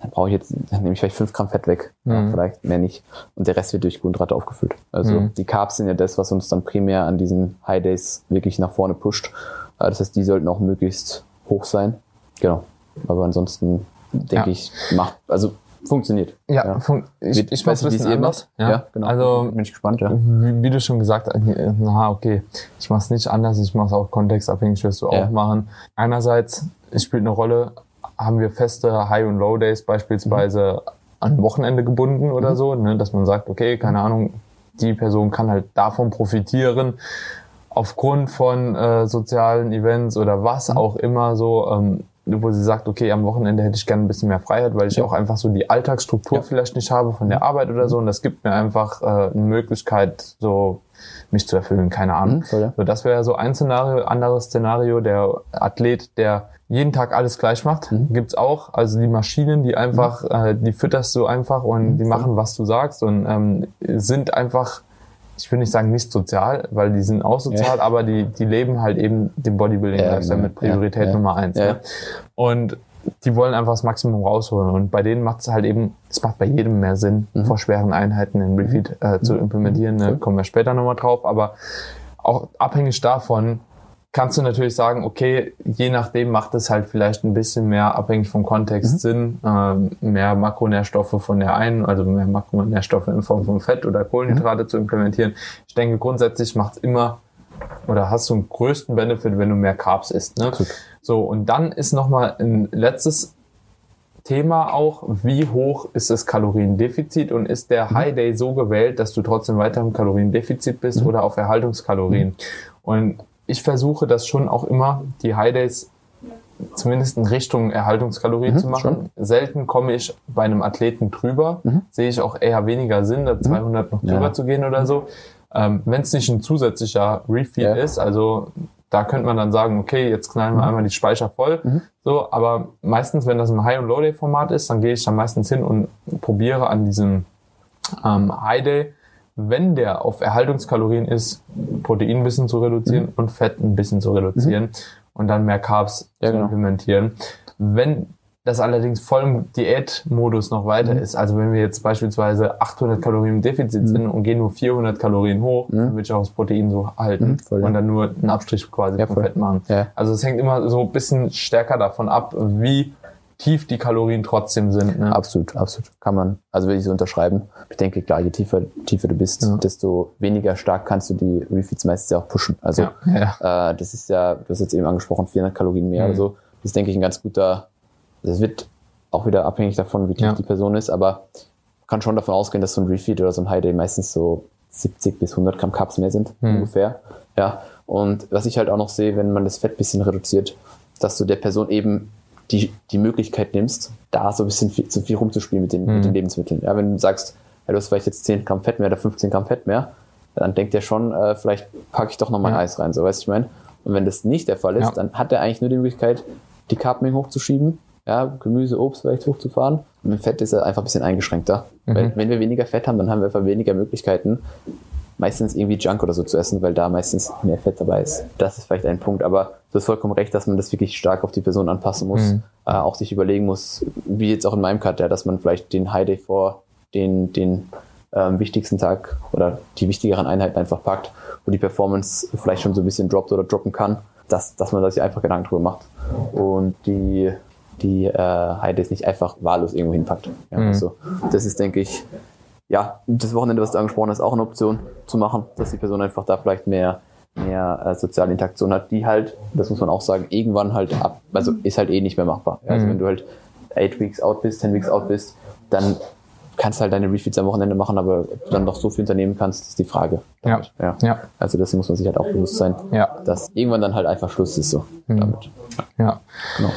dann brauche ich jetzt, dann nehme ich vielleicht 5 Gramm Fett weg. Mhm. Ja, vielleicht mehr nicht. Und der Rest wird durch Kohlenhydrate aufgefüllt. Also mhm. die Carbs sind ja das, was uns dann primär an diesen High Days wirklich nach vorne pusht. Äh, das heißt, die sollten auch möglichst hoch sein. Genau. Aber ansonsten denke ja. ich, macht, also funktioniert. Ja, ja. Fun ich, ich, ich weiß, wie es ihr macht. Ja, ja, genau. Also bin ich gespannt, ja. Wie, wie, du schon gesagt hast, na okay, ich mache es nicht anders, ich mache es auch kontextabhängig, wirst du auch machen. Einerseits, es spielt eine Rolle, haben wir feste High- und Low-Days beispielsweise mhm. an Wochenende gebunden oder mhm. so, ne, dass man sagt, okay, keine Ahnung, die Person kann halt davon profitieren, aufgrund von äh, sozialen Events oder was mhm. auch immer so, ähm, wo sie sagt, okay, am Wochenende hätte ich gerne ein bisschen mehr Freiheit, weil ich ja. auch einfach so die Alltagsstruktur ja. vielleicht nicht habe von der Arbeit oder so. Und das gibt mir einfach äh, eine Möglichkeit, so mich zu erfüllen, keine Ahnung. Mhm. So, das wäre so ein Szenario, anderes Szenario, der Athlet, der jeden Tag alles gleich macht, mhm. gibt's auch. Also die Maschinen, die einfach, mhm. äh, die fütterst du einfach und mhm, die machen, was du sagst und ähm, sind einfach ich will nicht sagen nicht sozial, weil die sind auch sozial, ja. aber die, die leben halt eben den Bodybuilding-Lifestyle ja, genau. mit Priorität ja, Nummer eins. Ne? Und die wollen einfach das Maximum rausholen. Und bei denen macht es halt eben, es macht bei jedem mehr Sinn, mhm. vor schweren Einheiten in Refeed äh, zu mhm. implementieren. Ne? Kommen wir später nochmal drauf. Aber auch abhängig davon, kannst du natürlich sagen, okay, je nachdem macht es halt vielleicht ein bisschen mehr abhängig vom Kontext mhm. Sinn, äh, mehr Makronährstoffe von der einen, also mehr Makronährstoffe in Form von Fett oder Kohlenhydrate mhm. zu implementieren. Ich denke, grundsätzlich macht es immer oder hast du einen größten Benefit, wenn du mehr Carbs isst. Ne? So, und dann ist nochmal ein letztes Thema auch, wie hoch ist das Kaloriendefizit und ist der mhm. High Day so gewählt, dass du trotzdem weiter im Kaloriendefizit bist mhm. oder auf Erhaltungskalorien. Mhm. Und ich versuche das schon auch immer, die High Days zumindest in Richtung Erhaltungskalorien mhm, zu machen. Schon. Selten komme ich bei einem Athleten drüber. Mhm. Sehe ich auch eher weniger Sinn, da 200 mhm. noch drüber ja. zu gehen oder so. Ähm, Wenn es nicht ein zusätzlicher Refill ja. ist, also da könnte man dann sagen, okay, jetzt knallen wir mhm. einmal die Speicher voll. Mhm. So, aber meistens, wenn das ein High- und Low-Day-Format ist, dann gehe ich dann meistens hin und probiere an diesem ähm, High-Day, wenn der auf Erhaltungskalorien ist, Protein ein bisschen zu reduzieren mhm. und Fett ein bisschen zu reduzieren mhm. und dann mehr Carbs ja, zu genau. implementieren. Wenn das allerdings voll im Diätmodus noch weiter mhm. ist. Also wenn wir jetzt beispielsweise 800 Kalorien im Defizit mhm. sind und gehen nur 400 Kalorien hoch, mhm. dann würde ich auch das Protein so halten mhm, voll, und dann nur einen Abstrich quasi ja, vom Fett machen. Ja. Also es hängt immer so ein bisschen stärker davon ab, wie tief die Kalorien trotzdem sind. Ne? Absolut, absolut. Kann man, also würde ich so unterschreiben. Ich denke, klar, je tiefer, tiefer du bist, ja. desto weniger stark kannst du die Refeeds meistens ja auch pushen. Also ja, äh, das ist ja, du hast jetzt eben angesprochen, 400 Kalorien mehr mhm. oder so. Das ist, denke ich, ein ganz guter das wird auch wieder abhängig davon, wie tief ja. die Person ist, aber kann schon davon ausgehen, dass so ein Refeed oder so ein High Day meistens so 70 bis 100 Gramm Carbs mehr sind, hm. ungefähr. Ja. Und was ich halt auch noch sehe, wenn man das Fett bisschen reduziert, dass du der Person eben die, die Möglichkeit nimmst, da so ein bisschen viel, zu viel rumzuspielen mit den, hm. mit den Lebensmitteln. Ja, wenn du sagst, ja, du hast vielleicht jetzt 10 Gramm Fett mehr oder 15 Gramm Fett mehr, dann denkt er schon, äh, vielleicht packe ich doch noch mal ja. Eis rein, so weißt du, ich meine. Und wenn das nicht der Fall ist, ja. dann hat er eigentlich nur die Möglichkeit, die Carbmenge hochzuschieben ja, Gemüse, Obst vielleicht hochzufahren. Und mit Fett ist er einfach ein bisschen eingeschränkter. Mhm. Weil wenn wir weniger Fett haben, dann haben wir einfach weniger Möglichkeiten, meistens irgendwie Junk oder so zu essen, weil da meistens mehr Fett dabei ist. Das ist vielleicht ein Punkt, aber du hast vollkommen recht, dass man das wirklich stark auf die Person anpassen muss, mhm. äh, auch sich überlegen muss, wie jetzt auch in meinem Cut, ja, dass man vielleicht den High Day vor den, den ähm, wichtigsten Tag oder die wichtigeren Einheiten einfach packt, wo die Performance vielleicht schon so ein bisschen droppt oder droppen kann, dass, dass man sich einfach Gedanken drüber macht. Und die die äh, Heide es nicht einfach wahllos irgendwo hinpackt. Ja, mhm. also, das ist, denke ich, ja, das Wochenende, was du angesprochen hast, auch eine Option zu machen, dass die Person einfach da vielleicht mehr, mehr äh, soziale Interaktion hat, die halt, das muss man auch sagen, irgendwann halt ab, also ist halt eh nicht mehr machbar. Ja, also mhm. wenn du halt eight weeks out bist, ten weeks out bist, dann kannst halt deine Refeeds am Wochenende machen, aber ob du dann noch so viel unternehmen kannst, ist die Frage. Ja. ja. ja. Also das muss man sich halt auch bewusst sein, ja. dass irgendwann dann halt einfach Schluss ist so mhm. damit. Ja. Genau.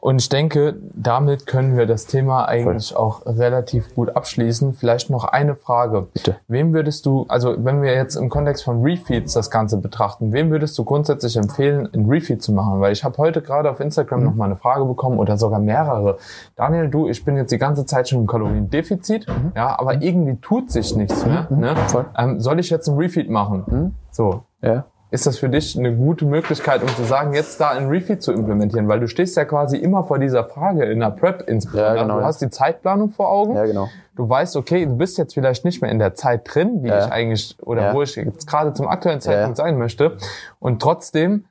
Und ich denke, damit können wir das Thema eigentlich Voll. auch relativ gut abschließen. Vielleicht noch eine Frage. Bitte. Wem würdest du, also wenn wir jetzt im Kontext von Refeeds das Ganze betrachten, wem würdest du grundsätzlich empfehlen, ein Refeed zu machen? Weil ich habe heute gerade auf Instagram mhm. noch mal eine Frage bekommen oder sogar mehrere. Daniel, du, ich bin jetzt die ganze Zeit schon im Kaloriendefizit, mhm. ja, aber irgendwie tut sich nichts mehr. Mhm. Ne? Ähm, soll ich jetzt ein Refeed machen? Mhm. So. Ja ist das für dich eine gute Möglichkeit, um zu sagen, jetzt da ein Refeed zu implementieren? Weil du stehst ja quasi immer vor dieser Frage in der Prep insbesondere. Ja, genau, du hast die Zeitplanung vor Augen. Ja, genau. Du weißt, okay, du bist jetzt vielleicht nicht mehr in der Zeit drin, die ja. ich eigentlich oder ja. wo ich jetzt gerade zum aktuellen Zeitpunkt sein möchte. Und trotzdem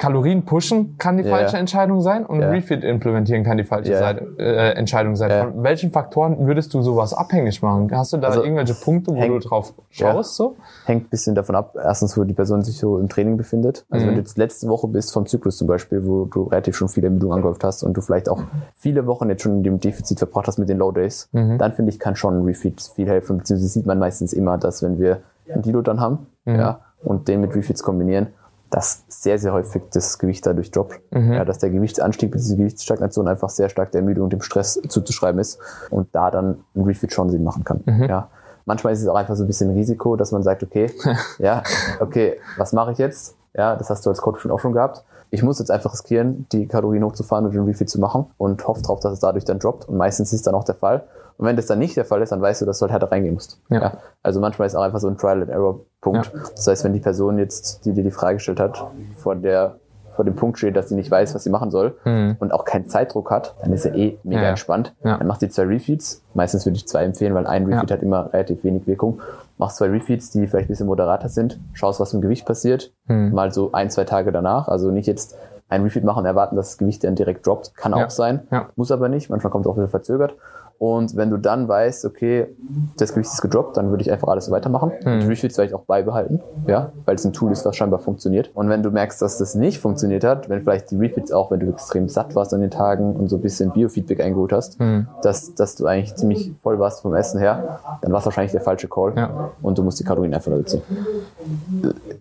Kalorien pushen kann die ja, falsche Entscheidung sein und ja. Refit implementieren kann die falsche ja. Seite, äh, Entscheidung sein. Von welchen Faktoren würdest du sowas abhängig machen? Hast du da also irgendwelche Punkte, wo hängt, du drauf schaust? So? Hängt ein bisschen davon ab, erstens, wo die Person sich so im Training befindet. Also mhm. wenn du jetzt letzte Woche bist vom Zyklus zum Beispiel, wo du relativ schon viele Ermüdung angehäuft hast und du vielleicht auch viele Wochen jetzt schon in dem Defizit verbracht hast mit den Low Days, mhm. dann finde ich, kann schon Refeed viel helfen. Beziehungsweise sieht man meistens immer, dass wenn wir einen Dilo dann haben, mhm. ja, und den mit Refeeds kombinieren, dass sehr, sehr häufig das Gewicht dadurch droppt. Mhm. Ja, dass der Gewichtsanstieg bzw. Gewichtsstagnation einfach sehr stark der Ermüdung und dem Stress zuzuschreiben ist und da dann ein Refit schon Sinn machen kann. Mhm. Ja. Manchmal ist es auch einfach so ein bisschen Risiko, dass man sagt, okay, ja, okay, was mache ich jetzt? Ja, das hast du als Coach schon auch schon gehabt. Ich muss jetzt einfach riskieren, die Kalorien hochzufahren und den Refit zu machen und hoffe drauf, dass es dadurch dann droppt. Und meistens ist dann auch der Fall. Und wenn das dann nicht der Fall ist, dann weißt du, dass du halt härter reingehen musst. Ja. ja. Also manchmal ist auch einfach so ein Trial and Error Punkt. Ja. Das heißt, wenn die Person jetzt, die dir die Frage gestellt hat, vor der vor dem Punkt steht, dass sie nicht weiß, was sie machen soll Mhm. und auch keinen Zeitdruck hat, dann ist er eh mega Ja, entspannt. Dann macht sie zwei Refeeds. Meistens würde ich zwei empfehlen, weil ein Refeed hat immer relativ wenig Wirkung. Machst zwei Refeeds, die vielleicht ein bisschen moderater sind, schaust, was im Gewicht passiert, Mhm. mal so ein, zwei Tage danach. Also nicht jetzt ein Refeed machen und erwarten, dass das Gewicht dann direkt droppt. Kann auch sein, muss aber nicht. Manchmal kommt es auch wieder verzögert. Und wenn du dann weißt, okay, das Gewicht ist gedroppt, dann würde ich einfach alles so weitermachen. Mhm. Die Refeeds vielleicht auch beibehalten, ja, weil es ein Tool ist, was scheinbar funktioniert. Und wenn du merkst, dass das nicht funktioniert hat, wenn vielleicht die Refeeds auch, wenn du extrem satt warst an den Tagen und so ein bisschen Biofeedback eingeholt hast, Mhm. dass, dass du eigentlich ziemlich voll warst vom Essen her, dann war es wahrscheinlich der falsche Call. Ja. Und du musst die Kalorien einfach reduzieren.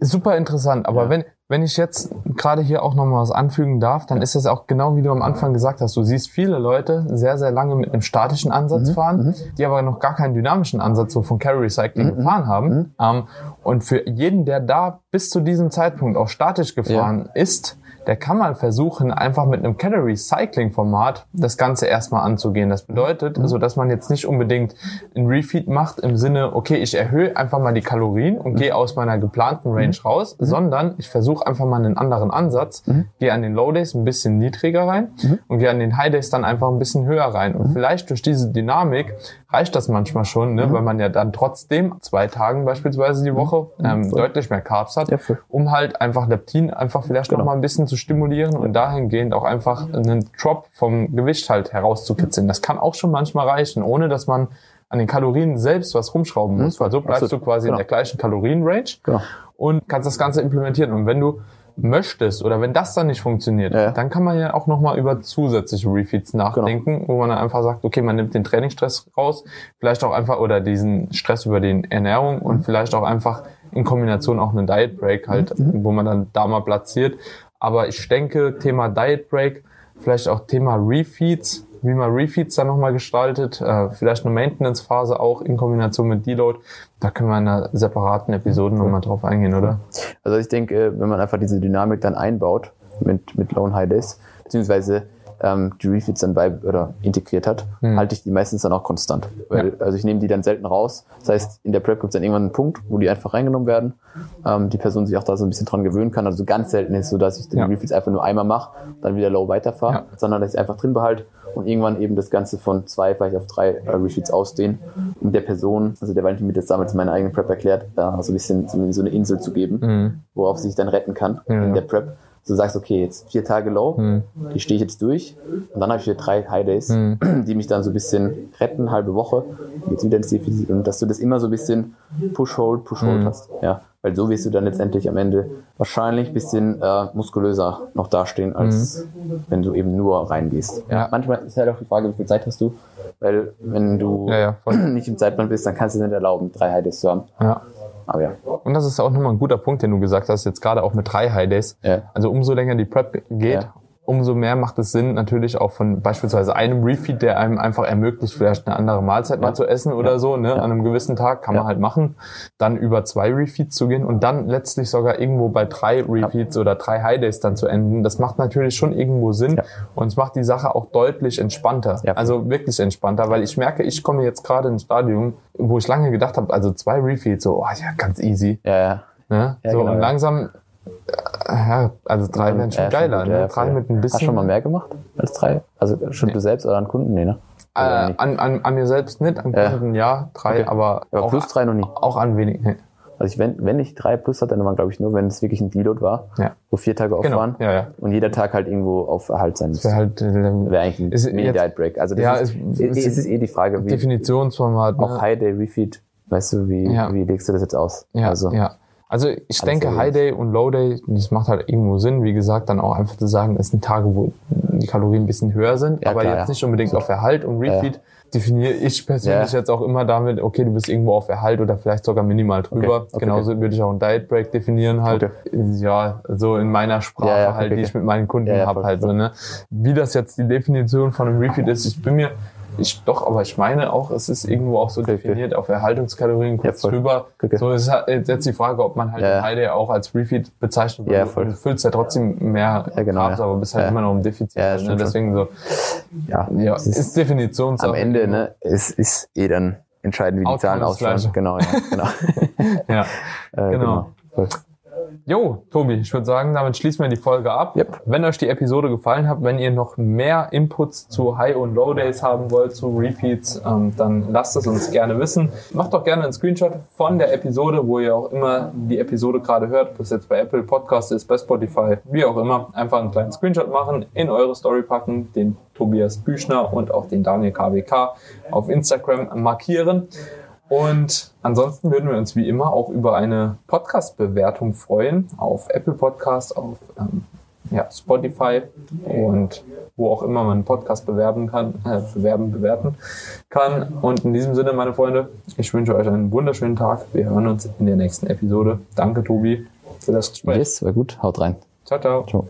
Super interessant, aber wenn, wenn ich jetzt gerade hier auch nochmal was anfügen darf, dann ist das auch genau wie du am Anfang gesagt hast. Du siehst viele Leute sehr, sehr lange mit einem statischen Ansatz fahren, die aber noch gar keinen dynamischen Ansatz so von Carry Cycling gefahren haben. Ähm, und für jeden, der da bis zu diesem Zeitpunkt auch statisch gefahren ist, der kann mal versuchen, einfach mit einem Calorie Cycling Format das Ganze erstmal anzugehen. Das bedeutet, so dass man jetzt nicht unbedingt ein Refeed macht im Sinne, okay, ich erhöhe einfach mal die Kalorien und gehe aus meiner geplanten Range raus, sondern ich versuche einfach mal einen anderen Ansatz, gehe an den Low Days ein bisschen niedriger rein und gehe an den High Days dann einfach ein bisschen höher rein. Und vielleicht durch diese Dynamik reicht das manchmal schon, ne, weil man ja dann trotzdem zwei Tagen beispielsweise die Woche ähm, deutlich mehr Carbs hat, um halt einfach Leptin einfach vielleicht noch mal ein bisschen zu stimulieren und dahingehend auch einfach einen Drop vom Gewicht halt herauszukitzeln. Das kann auch schon manchmal reichen, ohne dass man an den Kalorien selbst was rumschrauben muss, weil so bleibst Absolut. du quasi Genau. in der gleichen Kalorienrange Genau. und kannst das Ganze implementieren. Und wenn du möchtest oder wenn das dann nicht funktioniert, Ja. dann kann man ja auch nochmal über zusätzliche Refeeds nachdenken, wo man dann einfach sagt, okay, man nimmt den Trainingsstress raus, vielleicht auch einfach oder diesen Stress über die Ernährung und vielleicht auch einfach in Kombination auch einen Diet Break halt, wo man dann da mal platziert. Aber ich denke, Thema Diet Break, vielleicht auch Thema Refeeds, wie man Refeeds dann nochmal gestaltet, äh, vielleicht eine Maintenance-Phase auch in Kombination mit Deload. Da können wir in einer separaten Episode nochmal drauf eingehen, oder? Also ich denke, wenn man einfach diese Dynamik dann einbaut mit, mit Low und High Days, beziehungsweise ähm, die Refeeds dann bei oder integriert hat, halte ich die meistens dann auch konstant. Weil, Also ich nehme die dann selten raus. Das heißt, in der Prep gibt es dann irgendwann einen Punkt, wo die einfach reingenommen werden. Ähm, die Person sich auch da so ein bisschen dran gewöhnen kann. Also ganz selten ist es so, dass ich die Ja. Refeeds einfach nur einmal mache, dann wieder Low weiterfahre, Ja. sondern dass ich einfach drin behalte und irgendwann eben das Ganze von zwei vielleicht auf drei äh, Refeeds ausdehnen, um der Person, also der Valentin mir das damals in meiner eigenen Prep erklärt, da so ein bisschen so so eine Insel zu geben, worauf sie sich dann retten kann Ja, in ja. der Prep. Du sagst, okay, jetzt vier Tage Low, Mhm. die stehe ich jetzt durch und dann habe ich wieder drei High Days, die mich dann so ein bisschen retten, halbe Woche, jetzt wieder ins Defizit und dass du das immer so ein bisschen Push-Hold, Push-Hold Mhm. hast. Ja, weil so wirst du dann letztendlich am Ende wahrscheinlich ein bisschen äh, muskulöser noch dastehen, als wenn du eben nur reingehst. Ja. Manchmal ist halt auch die Frage, wie viel Zeit hast du, weil wenn du Ja, ja, nicht im Zeitplan bist, dann kannst du dir nicht erlauben, drei High Days zu haben. Ja. Aber ja, Und das ist auch nochmal ein guter Punkt, den du gesagt hast, jetzt gerade auch mit drei High Days. Ja. Also umso länger die Prep geht, Ja. Umso mehr macht es Sinn, natürlich auch von beispielsweise einem Refeed, der einem einfach ermöglicht, vielleicht eine andere Mahlzeit mal zu essen oder so, ne, an einem gewissen Tag, kann man Ja. halt machen, dann über zwei Refeeds zu gehen und dann letztlich sogar irgendwo bei drei Refeeds oder drei High Days dann zu enden. Das macht natürlich schon irgendwo Sinn Ja. und es macht die Sache auch deutlich entspannter. Ja. Also wirklich entspannter, weil ich merke, ich komme jetzt gerade ins Stadium, wo ich lange gedacht habe, also zwei Refeeds, so, oh, ja, ganz easy. ja, ja. Ne? Ja, so, genau, und ja. langsam, ja, also drei wären schon Ja, geiler. ne? ja, drei mit ein bisschen. Hast du schon mal mehr gemacht als drei? Also schon du selbst oder an Kunden? Nee, ne? Äh, an, an, an mir selbst nicht, an. Kunden ja, drei, Okay. aber, Aber auch, plus drei noch nie. auch an wenig. Nee. Also ich, wenn, wenn ich drei plus hatte, dann war glaube ich nur, wenn es wirklich ein Deload war, Ja. wo vier Tage off Genau, waren ja, ja. und jeder Tag halt irgendwo auf Erhalt sein Wäre müsste. halt äh, Wäre eigentlich ein Ist Mini jetzt- Break. Also das Ja, ist, es- es, es- ist eh die Frage, wie Definitionsformat. Ne? auch High Day Refeed, weißt du, wie, Ja. wie legst du das jetzt aus? Ja, also, ja. Also ich denke, erledigt. High Day und Low Day, das macht halt irgendwo Sinn. Wie gesagt, dann auch einfach zu sagen, es sind Tage, wo die Kalorien ein bisschen höher sind, Ja, aber klar, jetzt ja. nicht unbedingt auf Erhalt und Refeed. Definiere ich persönlich Ja. jetzt auch immer damit, okay, du bist irgendwo auf Erhalt oder vielleicht sogar minimal drüber. Okay, okay, Genauso würde ich auch einen Diet Break definieren halt. Ja, so in meiner Sprache Ja, ja, halt, okay, die okay. ich mit meinen Kunden Ja, ja, habe halt so, ne. Wie das jetzt die Definition von einem Refeed ist, ich bin mir, ich, doch, aber ich meine auch, es ist irgendwo auch so Okay, okay. definiert auf Erhaltungskalorien kurz voll. drüber. Okay. So ist halt jetzt die Frage, ob man halt Ja, ja. Day auch als Refeed bezeichnet. Ja, voll. Du füllst ja trotzdem mehr Ja, genau, Carbs, ja. aber bist halt Ja. immer noch im Defizit. Ja, ne? Deswegen so, ja, ja, es ist, Definitionssache. am Ende, ne, es ist eh dann entscheidend, wie die Zahlen ist ausschauen. Genau, ja, genau. Ja, Äh, genau. Voll. Jo, Tobi, ich würde sagen, damit schließen wir die Folge ab. Yep. Wenn euch die Episode gefallen hat, wenn ihr noch mehr Inputs zu High- und Low-Days haben wollt, zu Refeeds, ähm, dann lasst es uns gerne wissen. Macht doch gerne einen Screenshot von der Episode, wo ihr auch immer die Episode gerade hört, ob es jetzt bei Apple Podcast ist, bei Spotify, wie auch immer. Einfach einen kleinen Screenshot machen, in eure Story packen, den Tobias Büchner und auch den Daniel KWK auf Instagram markieren. Und ansonsten würden wir uns wie immer auch über eine Podcast-Bewertung freuen auf Apple Podcast, auf ähm, ja, Spotify und wo auch immer man einen Podcast bewerben kann, äh, bewerben, bewerten kann. Und in diesem Sinne, meine Freunde, ich wünsche euch einen wunderschönen Tag. Wir hören uns in der nächsten Episode. Danke, Tobi, für das Gespräch. Yes, war gut. Haut rein. Ciao, ciao. ciao.